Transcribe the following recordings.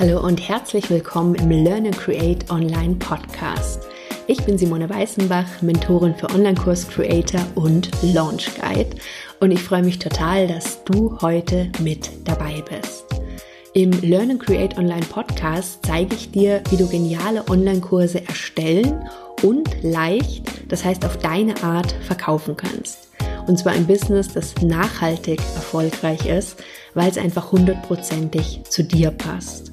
Hallo und herzlich willkommen im Learn and Create Online Podcast. Ich bin Simone Weißenbach, Mentorin für Online-Kurs Creator und Launch Guide und ich freue mich total, dass du heute mit dabei bist. Im Learn and Create Online Podcast zeige ich dir, wie du geniale Online-Kurse erstellen und leicht, das heißt auf deine Art, verkaufen kannst. Und zwar ein Business, das nachhaltig erfolgreich ist, weil es einfach hundertprozentig zu dir passt.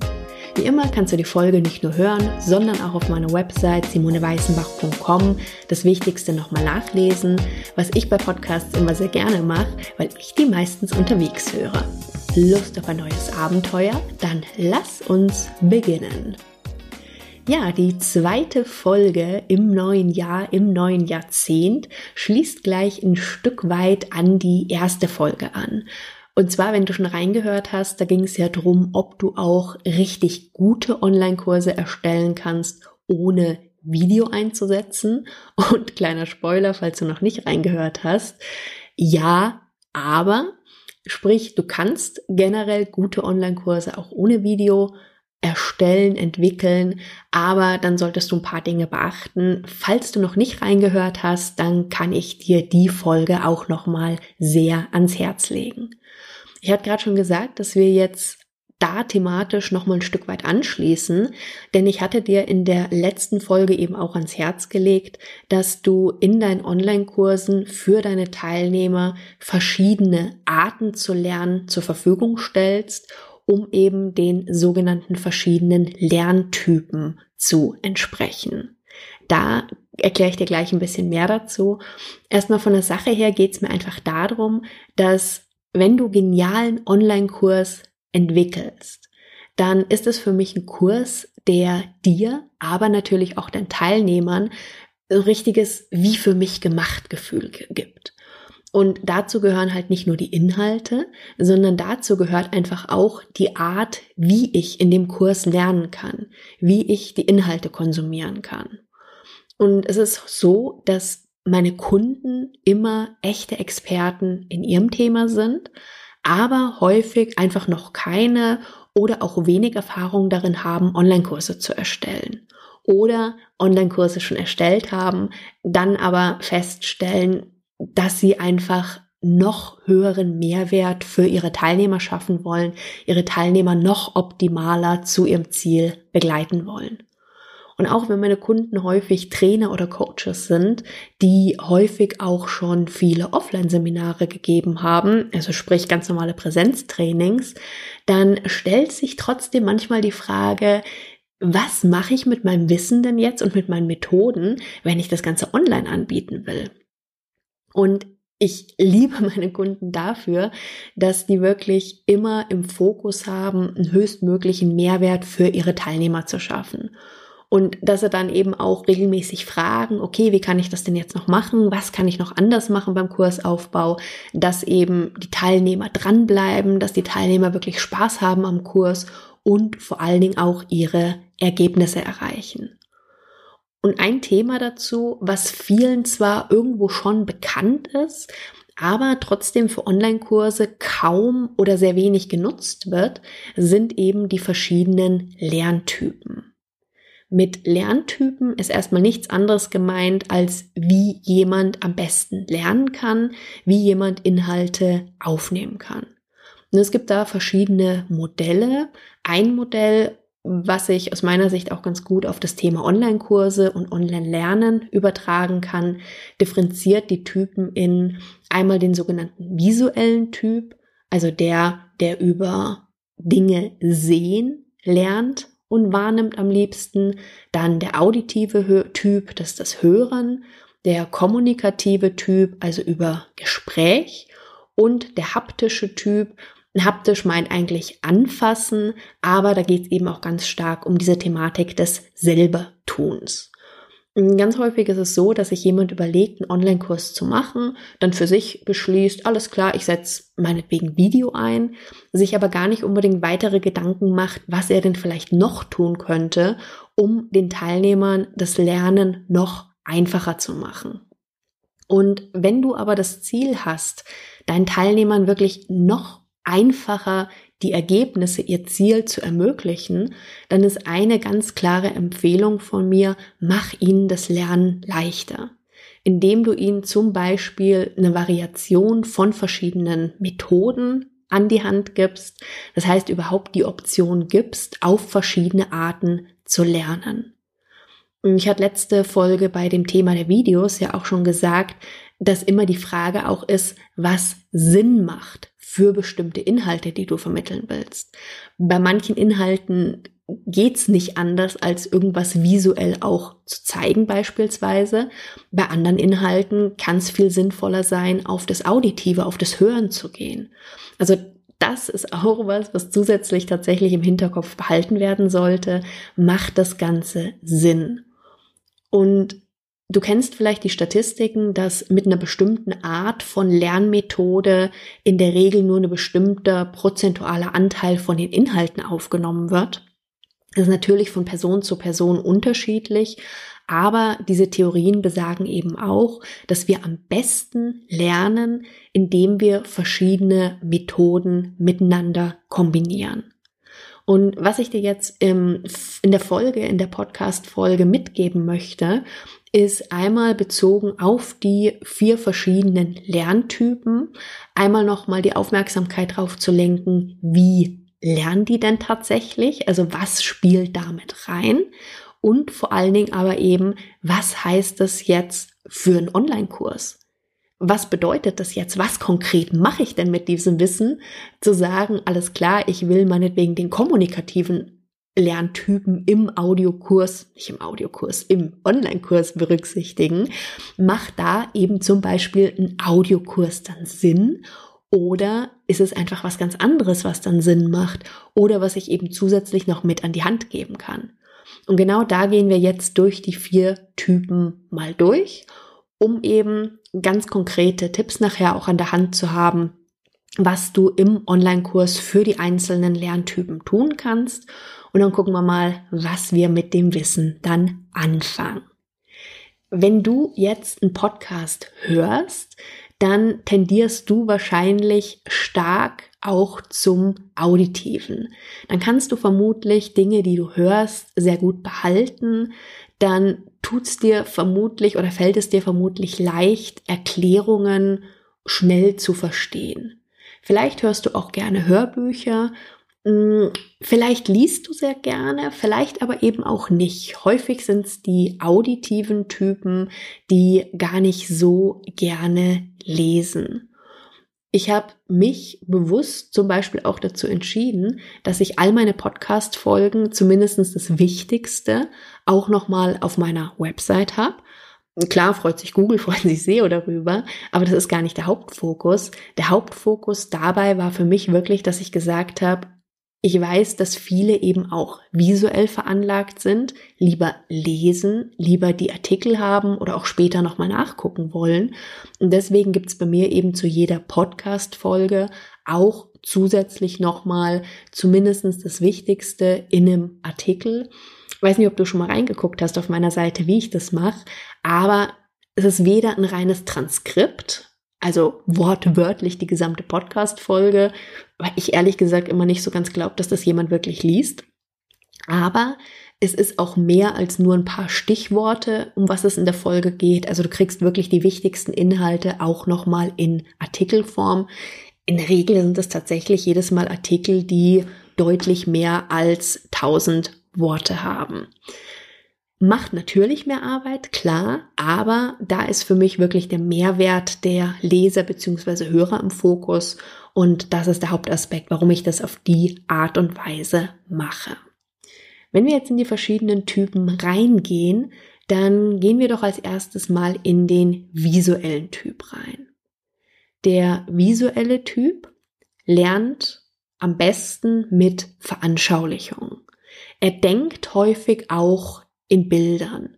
Wie immer kannst du die Folge nicht nur hören, sondern auch auf meiner Website simoneweißenbach.com das Wichtigste nochmal nachlesen, was ich bei Podcasts immer sehr gerne mache, weil ich die meistens unterwegs höre. Lust auf ein neues Abenteuer? Dann lass uns beginnen. Ja, die zweite Folge im neuen Jahr, im neuen Jahrzehnt schließt gleich ein Stück weit an die erste Folge an. Und zwar, wenn du schon reingehört hast, da ging es ja drum, ob du auch richtig gute Online-Kurse erstellen kannst, ohne Video einzusetzen. Und kleiner Spoiler, falls du noch nicht reingehört hast. Ja, aber sprich, du kannst generell gute Online-Kurse auch ohne Video erstellen, entwickeln, aber dann solltest du ein paar Dinge beachten. Falls du noch nicht reingehört hast, dann kann ich dir die Folge auch noch mal sehr ans Herz legen. Ich hatte gerade schon gesagt, dass wir jetzt da thematisch noch mal ein Stück weit anschließen, denn ich hatte dir in der letzten Folge eben auch ans Herz gelegt, dass du in deinen Online-Kursen für deine Teilnehmer verschiedene Arten zu lernen zur Verfügung stellst, um eben den sogenannten verschiedenen Lerntypen zu entsprechen. Da erkläre ich dir gleich ein bisschen mehr dazu. Erstmal von der Sache her geht es mir einfach darum, dass wenn du genialen Online-Kurs entwickelst, dann ist es für mich ein Kurs, der dir, aber natürlich auch den Teilnehmern ein richtiges wie für mich gemacht Gefühl gibt. Und dazu gehören halt nicht nur die Inhalte, sondern dazu gehört einfach auch die Art, wie ich in dem Kurs lernen kann, wie ich die Inhalte konsumieren kann. Und es ist so, dass meine Kunden immer echte Experten in ihrem Thema sind, aber häufig einfach noch keine oder auch wenig Erfahrung darin haben, Online-Kurse zu erstellen. Oder Online-Kurse schon erstellt haben, dann aber feststellen, dass sie einfach noch höheren Mehrwert für ihre Teilnehmer schaffen wollen, ihre Teilnehmer noch optimaler zu ihrem Ziel begleiten wollen. Und auch wenn meine Kunden häufig Trainer oder Coaches sind, die häufig auch schon viele Offline-Seminare gegeben haben, also sprich ganz normale Präsenztrainings, dann stellt sich trotzdem manchmal die Frage, was mache ich mit meinem Wissen denn jetzt und mit meinen Methoden, wenn ich das Ganze online anbieten will? Und ich liebe meine Kunden dafür, dass die wirklich immer im Fokus haben, einen höchstmöglichen Mehrwert für ihre Teilnehmer zu schaffen und dass sie dann eben auch regelmäßig fragen, okay, wie kann ich das denn jetzt noch machen? Was kann ich noch anders machen beim Kursaufbau? Dass eben die Teilnehmer dranbleiben, dass die Teilnehmer wirklich Spaß haben am Kurs und vor allen Dingen auch ihre Ergebnisse erreichen. Und ein Thema dazu, was vielen zwar irgendwo schon bekannt ist, aber trotzdem für Online-Kurse kaum oder sehr wenig genutzt wird, sind eben die verschiedenen Lerntypen. Mit Lerntypen ist erstmal nichts anderes gemeint, als wie jemand am besten lernen kann, wie jemand Inhalte aufnehmen kann. Und es gibt da verschiedene Modelle. Ein Modell, was ich aus meiner Sicht auch ganz gut auf das Thema Online-Kurse und Online-Lernen übertragen kann, differenziert die Typen in einmal den sogenannten visuellen Typ, also der, der über Dinge sehen lernt und wahrnimmt am liebsten. Dann der auditive Typ, das ist das Hören. Der kommunikative Typ, also über Gespräch. Und der haptische Typ. Haptisch meint eigentlich anfassen, aber da geht es eben auch ganz stark um diese Thematik des Selbertuns. Ganz häufig ist es so, dass sich jemand überlegt, einen Online-Kurs zu machen, dann für sich beschließt, alles klar, ich setze meinetwegen Video ein, sich aber gar nicht unbedingt weitere Gedanken macht, was er denn vielleicht noch tun könnte, um den Teilnehmern das Lernen noch einfacher zu machen. Und wenn du aber das Ziel hast, deinen Teilnehmern wirklich noch einfacher die Ergebnisse, ihr Ziel zu ermöglichen, dann ist eine ganz klare Empfehlung von mir, mach ihnen das Lernen leichter. Indem du ihnen zum Beispiel eine Variation von verschiedenen Methoden an die Hand gibst. Das heißt, überhaupt die Option gibst, auf verschiedene Arten zu lernen. Ich hatte letzte Folge bei dem Thema der Videos ja auch schon gesagt, dass immer die Frage auch ist, was Sinn macht für bestimmte Inhalte, die du vermitteln willst. Bei manchen Inhalten geht's nicht anders, als irgendwas visuell auch zu zeigen beispielsweise. Bei anderen Inhalten kann es viel sinnvoller sein, auf das Auditive, auf das Hören zu gehen. Also das ist auch was, was zusätzlich tatsächlich im Hinterkopf behalten werden sollte. Macht das Ganze Sinn? Und du kennst vielleicht die Statistiken, dass mit einer bestimmten Art von Lernmethode in der Regel nur ein bestimmter prozentualer Anteil von den Inhalten aufgenommen wird. Das ist natürlich von Person zu Person unterschiedlich, aber diese Theorien besagen eben auch, dass wir am besten lernen, indem wir verschiedene Methoden miteinander kombinieren. Und was ich dir jetzt im, in der Folge, in der Podcast-Folge mitgeben möchte, ist einmal bezogen auf die vier verschiedenen Lerntypen, einmal nochmal die Aufmerksamkeit darauf zu lenken, wie lernen die denn tatsächlich? Also was spielt damit rein? Und vor allen Dingen aber eben, was heißt das jetzt für einen Online-Kurs? Was bedeutet das jetzt? Was konkret mache ich denn mit diesem Wissen? Zu sagen, alles klar, ich will meinetwegen den kommunikativen Lerntypen im Audiokurs, nicht im Audiokurs, im Online-Kurs berücksichtigen, macht da eben zum Beispiel ein Audiokurs dann Sinn oder ist es einfach was ganz anderes, was dann Sinn macht oder was ich eben zusätzlich noch mit an die Hand geben kann? Und genau da gehen wir jetzt durch die vier Typen mal durch, um eben ganz konkrete Tipps nachher auch an der Hand zu haben, was du im Online-Kurs für die einzelnen Lerntypen tun kannst. Und dann gucken wir mal, was wir mit dem Wissen dann anfangen. Wenn du jetzt einen Podcast hörst, dann tendierst du wahrscheinlich stark auch zum Auditiven. Dann kannst du vermutlich Dinge, die du hörst, sehr gut behalten. Dann tut's dir vermutlich oder fällt es dir vermutlich leicht, Erklärungen schnell zu verstehen. Vielleicht hörst du auch gerne Hörbücher vielleicht liest du sehr gerne, vielleicht aber eben auch nicht. Häufig sind es die auditiven Typen, die gar nicht so gerne lesen. Ich habe mich bewusst zum Beispiel auch dazu entschieden, dass ich all meine Podcast-Folgen, zumindestens das Wichtigste, auch nochmal auf meiner Website habe. Klar freut sich Google, freut sich SEO darüber, aber das ist gar nicht der Hauptfokus. Der Hauptfokus dabei war für mich wirklich, dass ich gesagt habe, ich weiß, dass viele eben auch visuell veranlagt sind, lieber lesen, lieber die Artikel haben oder auch später nochmal nachgucken wollen. Und deswegen gibt's bei mir eben zu jeder Podcast-Folge auch zusätzlich nochmal zumindestens das Wichtigste in einem Artikel. Ich weiß nicht, ob du schon mal reingeguckt hast auf meiner Seite, wie ich das mache, aber es ist weder ein reines Transkript, also wortwörtlich die gesamte Podcast-Folge, weil ich ehrlich gesagt immer nicht so ganz glaube, dass das jemand wirklich liest. Aber es ist auch mehr als nur ein paar Stichworte, um was es in der Folge geht. Also du kriegst wirklich die wichtigsten Inhalte auch nochmal in Artikelform. In der Regel sind es tatsächlich jedes Mal Artikel, die deutlich mehr als 1000 Worte haben. Macht natürlich mehr Arbeit, klar, aber da ist für mich wirklich der Mehrwert der Leser bzw. Hörer im Fokus und das ist der Hauptaspekt, warum ich das auf die Art und Weise mache. Wenn wir jetzt in die verschiedenen Typen reingehen, dann gehen wir doch als erstes mal in den visuellen Typ rein. Der visuelle Typ lernt am besten mit Veranschaulichung. Er denkt häufig auch in Bildern.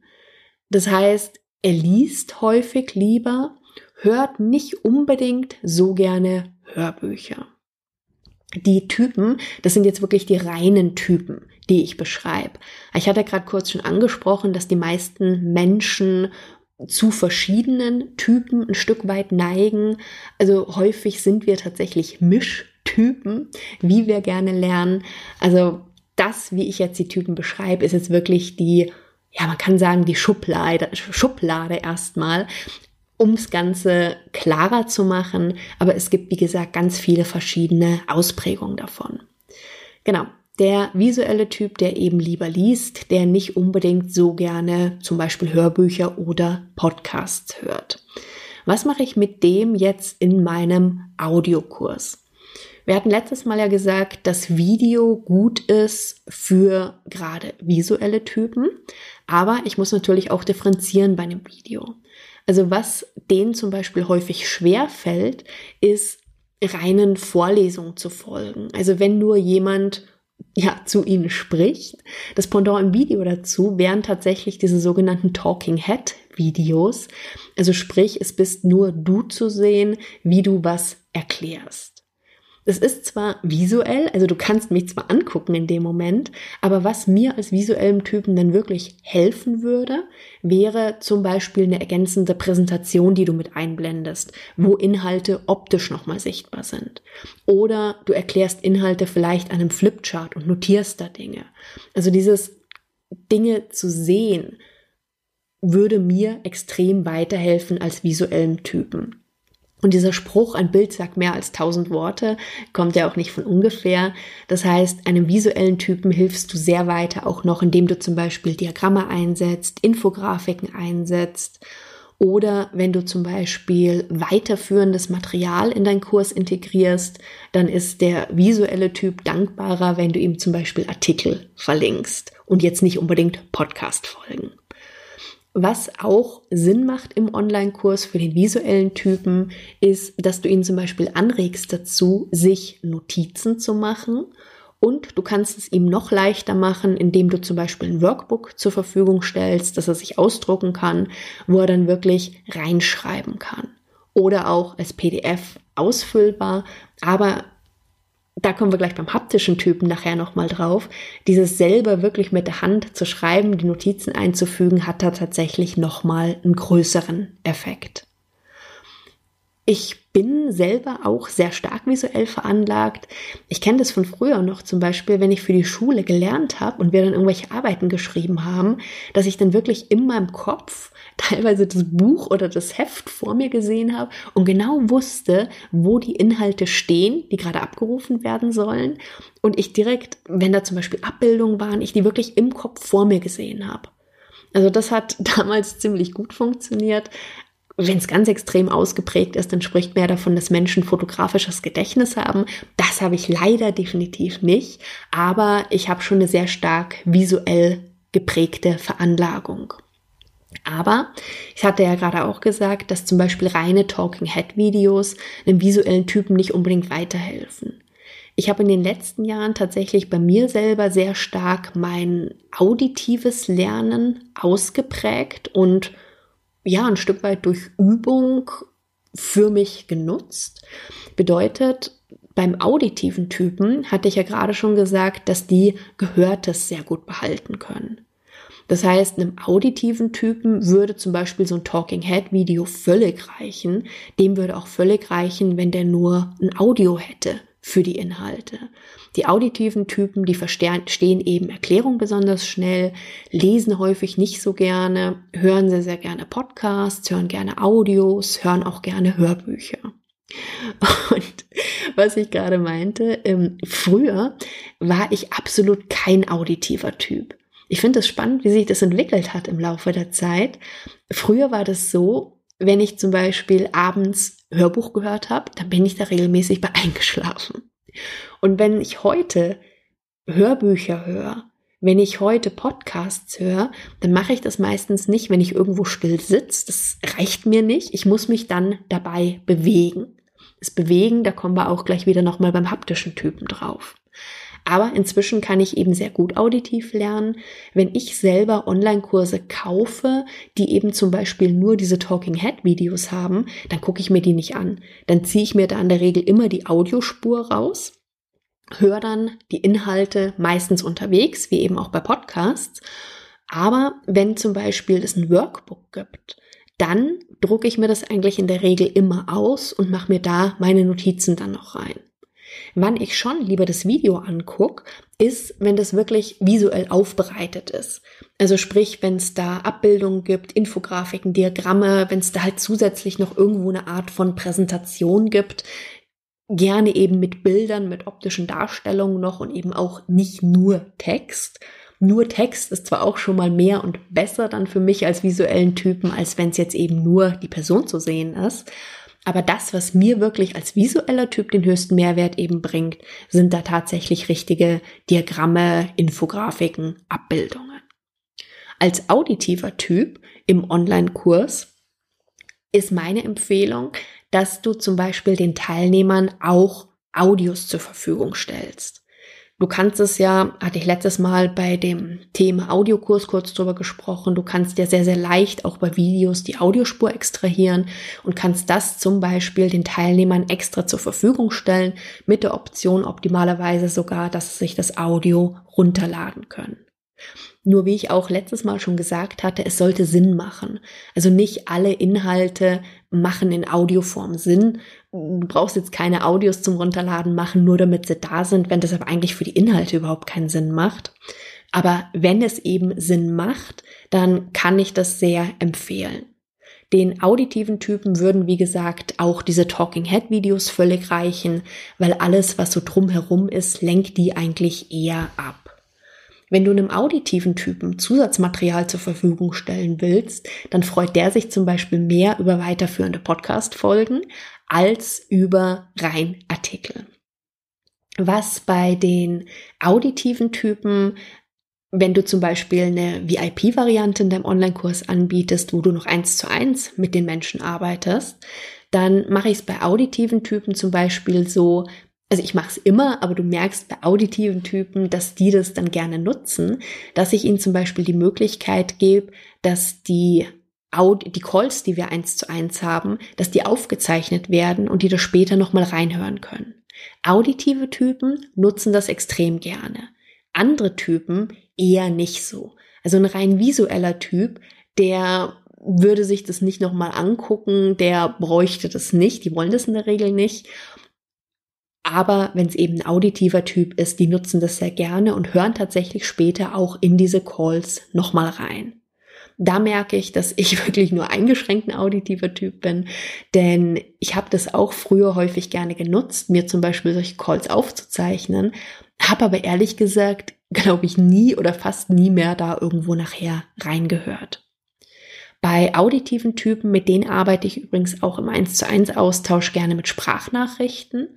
Das heißt, er liest häufig lieber, hört nicht unbedingt so gerne Hörbücher. Die Typen, das sind jetzt wirklich die reinen Typen, die ich beschreibe. Ich hatte gerade kurz schon angesprochen, dass die meisten Menschen zu verschiedenen Typen ein Stück weit neigen. Also häufig sind wir tatsächlich Misch Typen, wie wir gerne lernen. Also das, wie ich jetzt die Typen beschreibe, ist jetzt wirklich die, ja, man kann sagen, die Schublade, Schublade erstmal, ums Ganze klarer zu machen. Aber es gibt, wie gesagt, ganz viele verschiedene Ausprägungen davon. Genau. Der visuelle Typ, der eben lieber liest, der nicht unbedingt so gerne zum Beispiel Hörbücher oder Podcasts hört. Was mache ich mit dem jetzt in meinem Audiokurs? Wir hatten letztes Mal ja gesagt, dass Video gut ist für gerade visuelle Typen, aber ich muss natürlich auch differenzieren bei einem Video. Also was denen zum Beispiel häufig schwer fällt, ist reinen Vorlesungen zu folgen. Also wenn nur jemand ja, zu ihnen spricht. Das Pendant im Video dazu wären tatsächlich diese sogenannten Talking Head Videos. Also sprich, es bist nur du zu sehen, wie du was erklärst. Es ist zwar visuell, also du kannst mich zwar angucken in dem Moment, aber was mir als visuellem Typen dann wirklich helfen würde, wäre zum Beispiel eine ergänzende Präsentation, die du mit einblendest, wo Inhalte optisch nochmal sichtbar sind. Oder du erklärst Inhalte vielleicht an einem Flipchart und notierst da Dinge. Also dieses Dinge zu sehen, würde mir extrem weiterhelfen als visuellem Typen. Und dieser Spruch, ein Bild sagt mehr als tausend Worte, kommt ja auch nicht von ungefähr. Das heißt, einem visuellen Typen hilfst du sehr weiter, auch noch, indem du zum Beispiel Diagramme einsetzt, Infografiken einsetzt oder wenn du zum Beispiel weiterführendes Material in deinen Kurs integrierst, dann ist der visuelle Typ dankbarer, wenn du ihm zum Beispiel Artikel verlinkst und jetzt nicht unbedingt Podcast-Folgen. Was auch Sinn macht im Online-Kurs für den visuellen Typen, ist, dass du ihn zum Beispiel anregst dazu, sich Notizen zu machen. Und du kannst es ihm noch leichter machen, indem du zum Beispiel ein Workbook zur Verfügung stellst, dass er sich ausdrucken kann, wo er dann wirklich reinschreiben kann. Oder auch als PDF ausfüllbar, aber da kommen wir gleich beim haptischen Typen nachher nochmal drauf. Dieses selber wirklich mit der Hand zu schreiben, die Notizen einzufügen, hat da tatsächlich nochmal einen größeren Effekt. Ich bin selber auch sehr stark visuell veranlagt. Ich kenne das von früher noch zum Beispiel, wenn ich für die Schule gelernt habe und wir dann irgendwelche Arbeiten geschrieben haben, dass ich dann wirklich in meinem Kopf teilweise das Buch oder das Heft vor mir gesehen habe und genau wusste, wo die Inhalte stehen, die gerade abgerufen werden sollen. Und ich direkt, wenn da zum Beispiel Abbildungen waren, ich die wirklich im Kopf vor mir gesehen habe. Also das hat damals ziemlich gut funktioniert. Wenn es ganz extrem ausgeprägt ist, dann spricht mehr davon, dass Menschen fotografisches Gedächtnis haben. Das habe ich leider definitiv nicht, aber ich habe schon eine sehr stark visuell geprägte Veranlagung. Aber ich hatte ja gerade auch gesagt, dass zum Beispiel reine Talking Head Videos einem visuellen Typen nicht unbedingt weiterhelfen. Ich habe in den letzten Jahren tatsächlich bei mir selber sehr stark mein auditives Lernen ausgeprägt und ja, ein Stück weit durch Übung für mich genutzt. Bedeutet, beim auditiven Typen hatte ich ja gerade schon gesagt, dass die Gehörtes sehr gut behalten können. Das heißt, einem auditiven Typen würde zum Beispiel so ein Talking Head Video völlig reichen. Dem würde auch völlig reichen, wenn der nur ein Audio hätte für die Inhalte. Die auditiven Typen, die verstehen eben Erklärung besonders schnell, lesen häufig nicht so gerne, hören sehr, sehr gerne Podcasts, hören gerne Audios, hören auch gerne Hörbücher. Und was ich gerade meinte, ähm, früher war ich absolut kein auditiver Typ. Ich finde es spannend, wie sich das entwickelt hat im Laufe der Zeit. Früher war das so, wenn ich zum Beispiel abends Hörbuch gehört habe, dann bin ich da regelmäßig bei eingeschlafen. Und wenn ich heute Hörbücher höre, wenn ich heute Podcasts höre, dann mache ich das meistens nicht, wenn ich irgendwo still sitze. Das reicht mir nicht. Ich muss mich dann dabei bewegen. Das Bewegen, da kommen wir auch gleich wieder nochmal beim haptischen Typen drauf. Aber inzwischen kann ich eben sehr gut auditiv lernen. Wenn ich selber Online-Kurse kaufe, die eben zum Beispiel nur diese Talking Head Videos haben, dann gucke ich mir die nicht an. Dann ziehe ich mir da in der Regel immer die Audiospur raus, höre dann die Inhalte meistens unterwegs, wie eben auch bei Podcasts. Aber wenn zum Beispiel es ein Workbook gibt, dann drucke ich mir das eigentlich in der Regel immer aus und mache mir da meine Notizen dann noch rein. Wann ich schon lieber das Video angucke, ist, wenn das wirklich visuell aufbereitet ist. Also sprich, wenn es da Abbildungen gibt, Infografiken, Diagramme, wenn es da halt zusätzlich noch irgendwo eine Art von Präsentation gibt, gerne eben mit Bildern, mit optischen Darstellungen noch und eben auch nicht nur Text. Nur Text ist zwar auch schon mal mehr und besser dann für mich als visuellen Typen, als wenn es jetzt eben nur die Person zu sehen ist. Aber das, was mir wirklich als visueller Typ den höchsten Mehrwert eben bringt, sind da tatsächlich richtige Diagramme, Infografiken, Abbildungen. Als auditiver Typ im Online-Kurs ist meine Empfehlung, dass du zum Beispiel den Teilnehmern auch Audios zur Verfügung stellst. Du kannst es ja, hatte ich letztes Mal bei dem Thema Audiokurs kurz drüber gesprochen, du kannst ja sehr, sehr leicht auch bei Videos die Audiospur extrahieren und kannst das zum Beispiel den Teilnehmern extra zur Verfügung stellen, mit der Option optimalerweise sogar, dass sie sich das Audio runterladen können. Nur wie ich auch letztes Mal schon gesagt hatte, es sollte Sinn machen. Also nicht alle Inhalte machen in Audioform Sinn. Du brauchst jetzt keine Audios zum Runterladen machen, nur damit sie da sind, wenn das aber eigentlich für die Inhalte überhaupt keinen Sinn macht. Aber wenn es eben Sinn macht, dann kann ich das sehr empfehlen. Den auditiven Typen würden, wie gesagt, auch diese Talking Head Videos völlig reichen, weil alles, was so drumherum ist, lenkt die eigentlich eher ab. Wenn du einem auditiven Typen Zusatzmaterial zur Verfügung stellen willst, dann freut der sich zum Beispiel mehr über weiterführende Podcast-Folgen als über rein Artikel. Was bei den auditiven Typen wenn du zum Beispiel eine VIP-Variante in deinem Online-Kurs anbietest, wo du noch eins zu eins mit den Menschen arbeitest, dann mache ich es bei auditiven Typen zum Beispiel so, also ich mache es immer, aber du merkst bei auditiven Typen, dass die das dann gerne nutzen, dass ich ihnen zum Beispiel die Möglichkeit gebe, dass die die Calls, die wir eins zu eins haben, dass die aufgezeichnet werden und die das später nochmal reinhören können. Auditive Typen nutzen das extrem gerne. Andere Typen eher nicht so. Also ein rein visueller Typ, der würde sich das nicht nochmal angucken, der bräuchte das nicht, die wollen das in der Regel nicht. Aber wenn es eben ein auditiver Typ ist, die nutzen das sehr gerne und hören tatsächlich später auch in diese Calls nochmal rein. Da merke ich, dass ich wirklich nur eingeschränkt ein auditiver Typ bin, denn ich habe das auch früher häufig gerne genutzt, mir zum Beispiel solche Calls aufzuzeichnen, habe aber ehrlich gesagt, glaube ich, nie oder fast nie mehr da irgendwo nachher reingehört. Bei auditiven Typen, mit denen arbeite ich übrigens auch im 1 zu 1 Austausch gerne mit Sprachnachrichten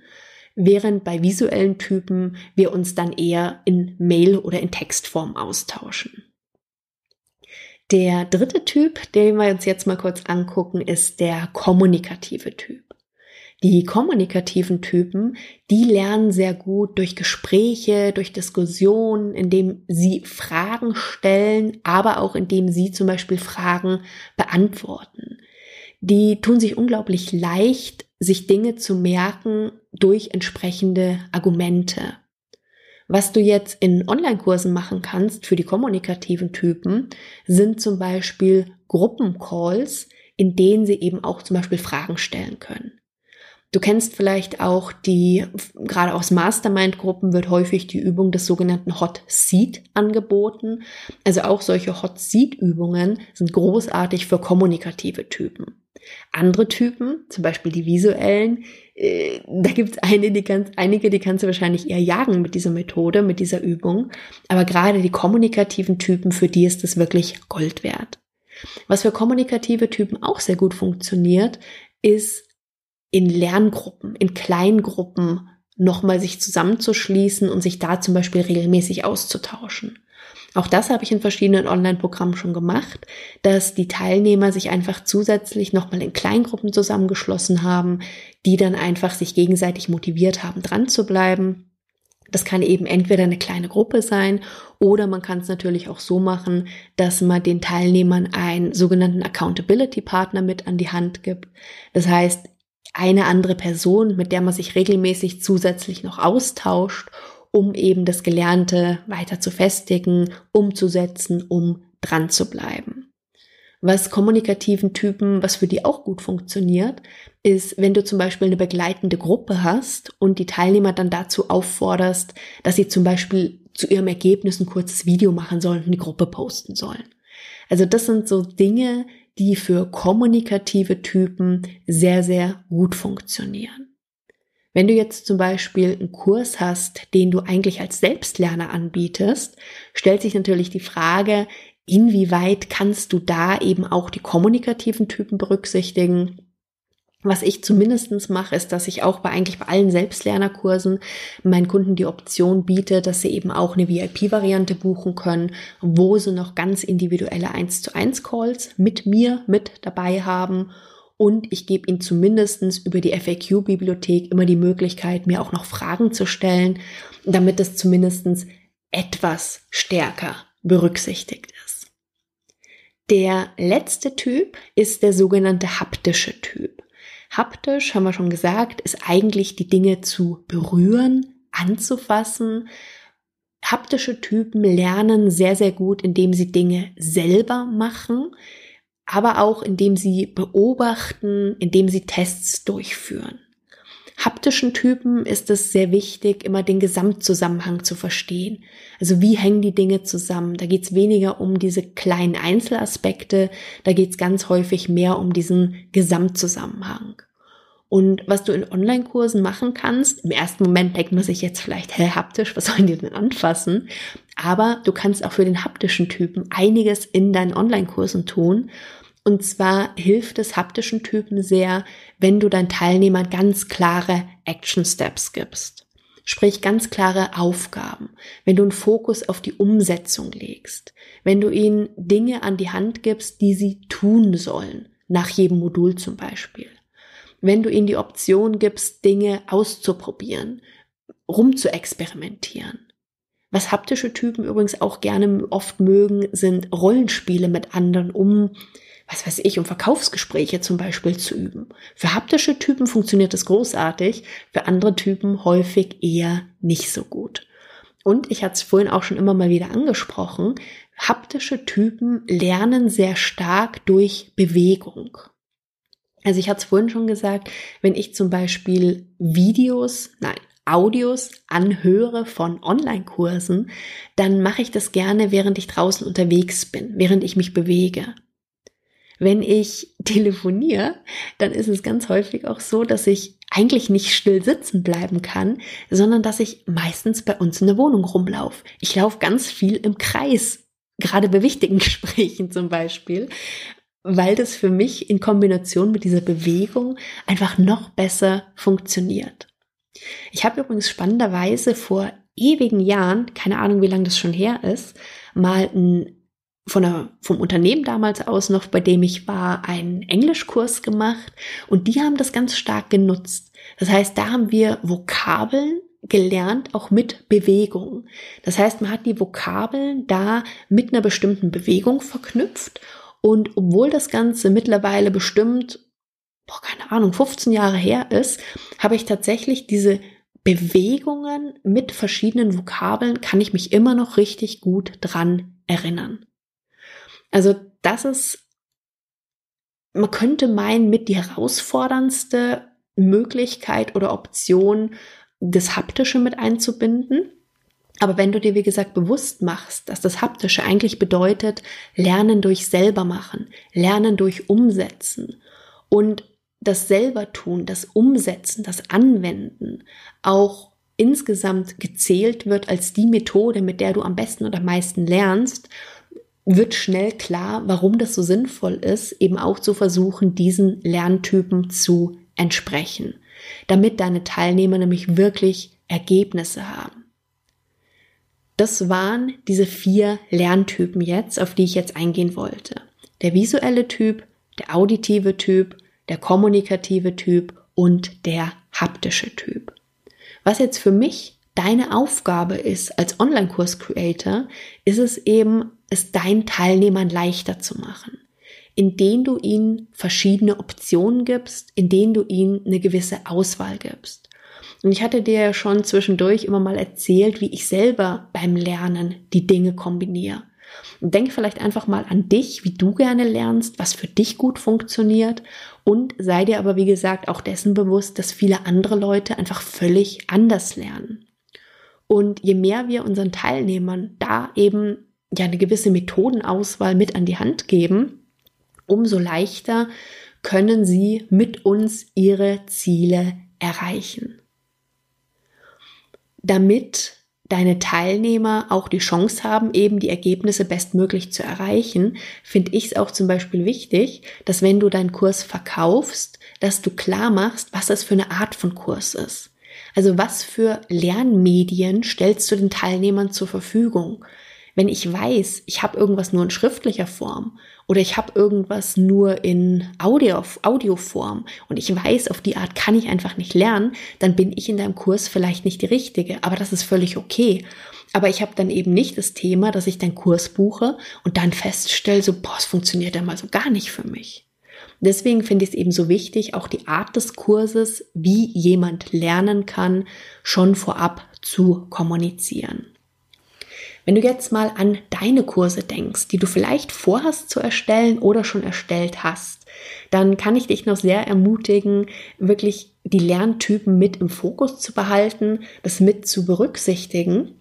während bei visuellen Typen wir uns dann eher in Mail oder in Textform austauschen. Der dritte Typ, den wir uns jetzt mal kurz angucken, ist der kommunikative Typ. Die kommunikativen Typen, die lernen sehr gut durch Gespräche, durch Diskussionen, indem sie Fragen stellen, aber auch indem sie zum Beispiel Fragen beantworten. Die tun sich unglaublich leicht, sich Dinge zu merken durch entsprechende Argumente. Was du jetzt in Online-Kursen machen kannst für die kommunikativen Typen, sind zum Beispiel Gruppencalls, in denen sie eben auch zum Beispiel Fragen stellen können. Du kennst vielleicht auch die, gerade aus Mastermind-Gruppen wird häufig die Übung des sogenannten Hot Seat angeboten. Also auch solche Hot Seat-Übungen sind großartig für kommunikative Typen. Andere Typen, zum Beispiel die visuellen, äh, da gibt es einige, die kannst du wahrscheinlich eher jagen mit dieser Methode, mit dieser Übung. Aber gerade die kommunikativen Typen, für die ist es wirklich Gold wert. Was für kommunikative Typen auch sehr gut funktioniert, ist in Lerngruppen, in Kleingruppen nochmal sich zusammenzuschließen und sich da zum Beispiel regelmäßig auszutauschen. Auch das habe ich in verschiedenen Online-Programmen schon gemacht, dass die Teilnehmer sich einfach zusätzlich nochmal in Kleingruppen zusammengeschlossen haben, die dann einfach sich gegenseitig motiviert haben, dran zu bleiben. Das kann eben entweder eine kleine Gruppe sein oder man kann es natürlich auch so machen, dass man den Teilnehmern einen sogenannten Accountability Partner mit an die Hand gibt. Das heißt, eine andere Person, mit der man sich regelmäßig zusätzlich noch austauscht um eben das Gelernte weiter zu festigen, umzusetzen, um dran zu bleiben. Was kommunikativen Typen, was für die auch gut funktioniert, ist, wenn du zum Beispiel eine begleitende Gruppe hast und die Teilnehmer dann dazu aufforderst, dass sie zum Beispiel zu ihrem Ergebnis ein kurzes Video machen sollen und die Gruppe posten sollen. Also das sind so Dinge, die für kommunikative Typen sehr, sehr gut funktionieren. Wenn du jetzt zum Beispiel einen Kurs hast, den du eigentlich als Selbstlerner anbietest, stellt sich natürlich die Frage, inwieweit kannst du da eben auch die kommunikativen Typen berücksichtigen? Was ich zumindestens mache, ist, dass ich auch bei eigentlich bei allen Selbstlernerkursen meinen Kunden die Option biete, dass sie eben auch eine VIP-Variante buchen können, wo sie noch ganz individuelle 1 zu 1 Calls mit mir mit dabei haben und ich gebe Ihnen zumindestens über die FAQ-Bibliothek immer die Möglichkeit, mir auch noch Fragen zu stellen, damit es zumindestens etwas stärker berücksichtigt ist. Der letzte Typ ist der sogenannte haptische Typ. Haptisch, haben wir schon gesagt, ist eigentlich die Dinge zu berühren, anzufassen. Haptische Typen lernen sehr, sehr gut, indem sie Dinge selber machen aber auch indem sie beobachten, indem sie Tests durchführen. Haptischen Typen ist es sehr wichtig, immer den Gesamtzusammenhang zu verstehen. Also wie hängen die Dinge zusammen? Da geht es weniger um diese kleinen Einzelaspekte, da geht es ganz häufig mehr um diesen Gesamtzusammenhang. Und was du in Online-Kursen machen kannst, im ersten Moment denkt man sich jetzt vielleicht, hä, haptisch, was sollen die denn anfassen? Aber du kannst auch für den haptischen Typen einiges in deinen Online-Kursen tun. Und zwar hilft es haptischen Typen sehr, wenn du deinen Teilnehmern ganz klare Action Steps gibst. Sprich ganz klare Aufgaben, wenn du einen Fokus auf die Umsetzung legst, wenn du ihnen Dinge an die Hand gibst, die sie tun sollen, nach jedem Modul zum Beispiel. Wenn du ihnen die Option gibst, Dinge auszuprobieren, rumzuexperimentieren. Was haptische Typen übrigens auch gerne oft mögen, sind Rollenspiele mit anderen, um was weiß ich, um Verkaufsgespräche zum Beispiel zu üben. Für haptische Typen funktioniert das großartig, für andere Typen häufig eher nicht so gut. Und ich hatte es vorhin auch schon immer mal wieder angesprochen, haptische Typen lernen sehr stark durch Bewegung. Also ich hatte es vorhin schon gesagt, wenn ich zum Beispiel Videos, nein, Audios anhöre von Online-Kursen, dann mache ich das gerne, während ich draußen unterwegs bin, während ich mich bewege. Wenn ich telefoniere, dann ist es ganz häufig auch so, dass ich eigentlich nicht still sitzen bleiben kann, sondern dass ich meistens bei uns in der Wohnung rumlaufe. Ich laufe ganz viel im Kreis, gerade bei wichtigen Gesprächen zum Beispiel, weil das für mich in Kombination mit dieser Bewegung einfach noch besser funktioniert. Ich habe übrigens spannenderweise vor ewigen Jahren, keine Ahnung, wie lange das schon her ist, mal ein von der, vom Unternehmen damals aus noch, bei dem ich war, einen Englischkurs gemacht und die haben das ganz stark genutzt. Das heißt, da haben wir Vokabeln gelernt, auch mit Bewegung. Das heißt, man hat die Vokabeln da mit einer bestimmten Bewegung verknüpft und obwohl das Ganze mittlerweile bestimmt, boah, keine Ahnung, 15 Jahre her ist, habe ich tatsächlich diese Bewegungen mit verschiedenen Vokabeln, kann ich mich immer noch richtig gut dran erinnern. Also das ist, man könnte meinen, mit die herausforderndste Möglichkeit oder Option, das Haptische mit einzubinden. Aber wenn du dir, wie gesagt, bewusst machst, dass das Haptische eigentlich bedeutet, Lernen durch selber machen, Lernen durch Umsetzen und das selber tun, das Umsetzen, das Anwenden auch insgesamt gezählt wird als die Methode, mit der du am besten oder am meisten lernst, wird schnell klar, warum das so sinnvoll ist, eben auch zu versuchen, diesen Lerntypen zu entsprechen, damit deine Teilnehmer nämlich wirklich Ergebnisse haben. Das waren diese vier Lerntypen jetzt, auf die ich jetzt eingehen wollte. Der visuelle Typ, der auditive Typ, der kommunikative Typ und der haptische Typ. Was jetzt für mich deine Aufgabe ist als Online-Kurs-Creator, ist es eben, es deinen Teilnehmern leichter zu machen, indem du ihnen verschiedene Optionen gibst, indem du ihnen eine gewisse Auswahl gibst. Und ich hatte dir ja schon zwischendurch immer mal erzählt, wie ich selber beim Lernen die Dinge kombiniere. Und denke vielleicht einfach mal an dich, wie du gerne lernst, was für dich gut funktioniert und sei dir aber, wie gesagt, auch dessen bewusst, dass viele andere Leute einfach völlig anders lernen. Und je mehr wir unseren Teilnehmern da eben ja eine gewisse Methodenauswahl mit an die Hand geben, umso leichter können sie mit uns ihre Ziele erreichen. Damit deine Teilnehmer auch die Chance haben, eben die Ergebnisse bestmöglich zu erreichen, finde ich es auch zum Beispiel wichtig, dass wenn du deinen Kurs verkaufst, dass du klar machst, was das für eine Art von Kurs ist. Also was für Lernmedien stellst du den Teilnehmern zur Verfügung? Wenn ich weiß, ich habe irgendwas nur in schriftlicher Form oder ich habe irgendwas nur in Audio, Audioform und ich weiß, auf die Art kann ich einfach nicht lernen, dann bin ich in deinem Kurs vielleicht nicht die Richtige. Aber das ist völlig okay. Aber ich habe dann eben nicht das Thema, dass ich deinen Kurs buche und dann feststelle, so, boah, es funktioniert ja mal so gar nicht für mich. Deswegen finde ich es eben so wichtig, auch die Art des Kurses, wie jemand lernen kann, schon vorab zu kommunizieren. Wenn du jetzt mal an deine Kurse denkst, die du vielleicht vorhast zu erstellen oder schon erstellt hast, dann kann ich dich noch sehr ermutigen, wirklich die Lerntypen mit im Fokus zu behalten, das mit zu berücksichtigen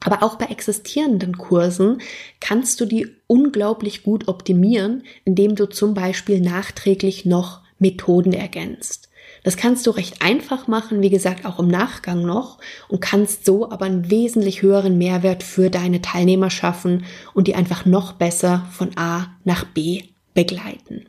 aber auch bei existierenden Kursen kannst du die unglaublich gut optimieren, indem du zum Beispiel nachträglich noch Methoden ergänzt. Das kannst du recht einfach machen, wie gesagt, auch im Nachgang noch und kannst so aber einen wesentlich höheren Mehrwert für deine Teilnehmer schaffen und die einfach noch besser von A nach B begleiten.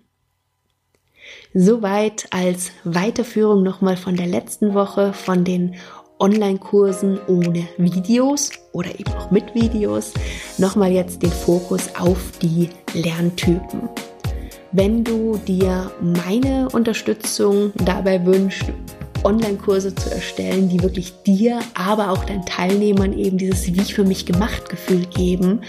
Soweit als Weiterführung nochmal von der letzten Woche von den Online-Kursen ohne Videos oder eben auch mit Videos nochmal jetzt den Fokus auf die Lerntypen. Wenn du dir meine Unterstützung dabei wünschst, Online-Kurse zu erstellen, die wirklich dir, aber auch deinen Teilnehmern eben dieses Wie für mich gemacht Gefühl geben,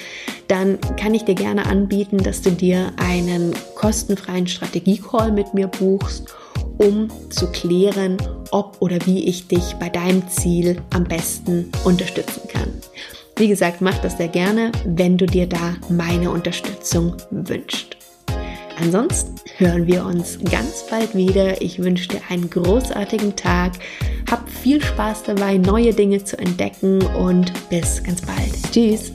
dann kann ich dir gerne anbieten, dass du dir einen kostenfreien Strategie-Call mit mir buchst um zu klären, ob oder wie ich dich bei deinem Ziel am besten unterstützen kann. Wie gesagt, mach das sehr gerne, wenn du dir da meine Unterstützung wünschst. Ansonsten hören wir uns ganz bald wieder. Ich wünsche dir einen großartigen Tag. Hab viel Spaß dabei, neue Dinge zu entdecken und bis ganz bald. Tschüss.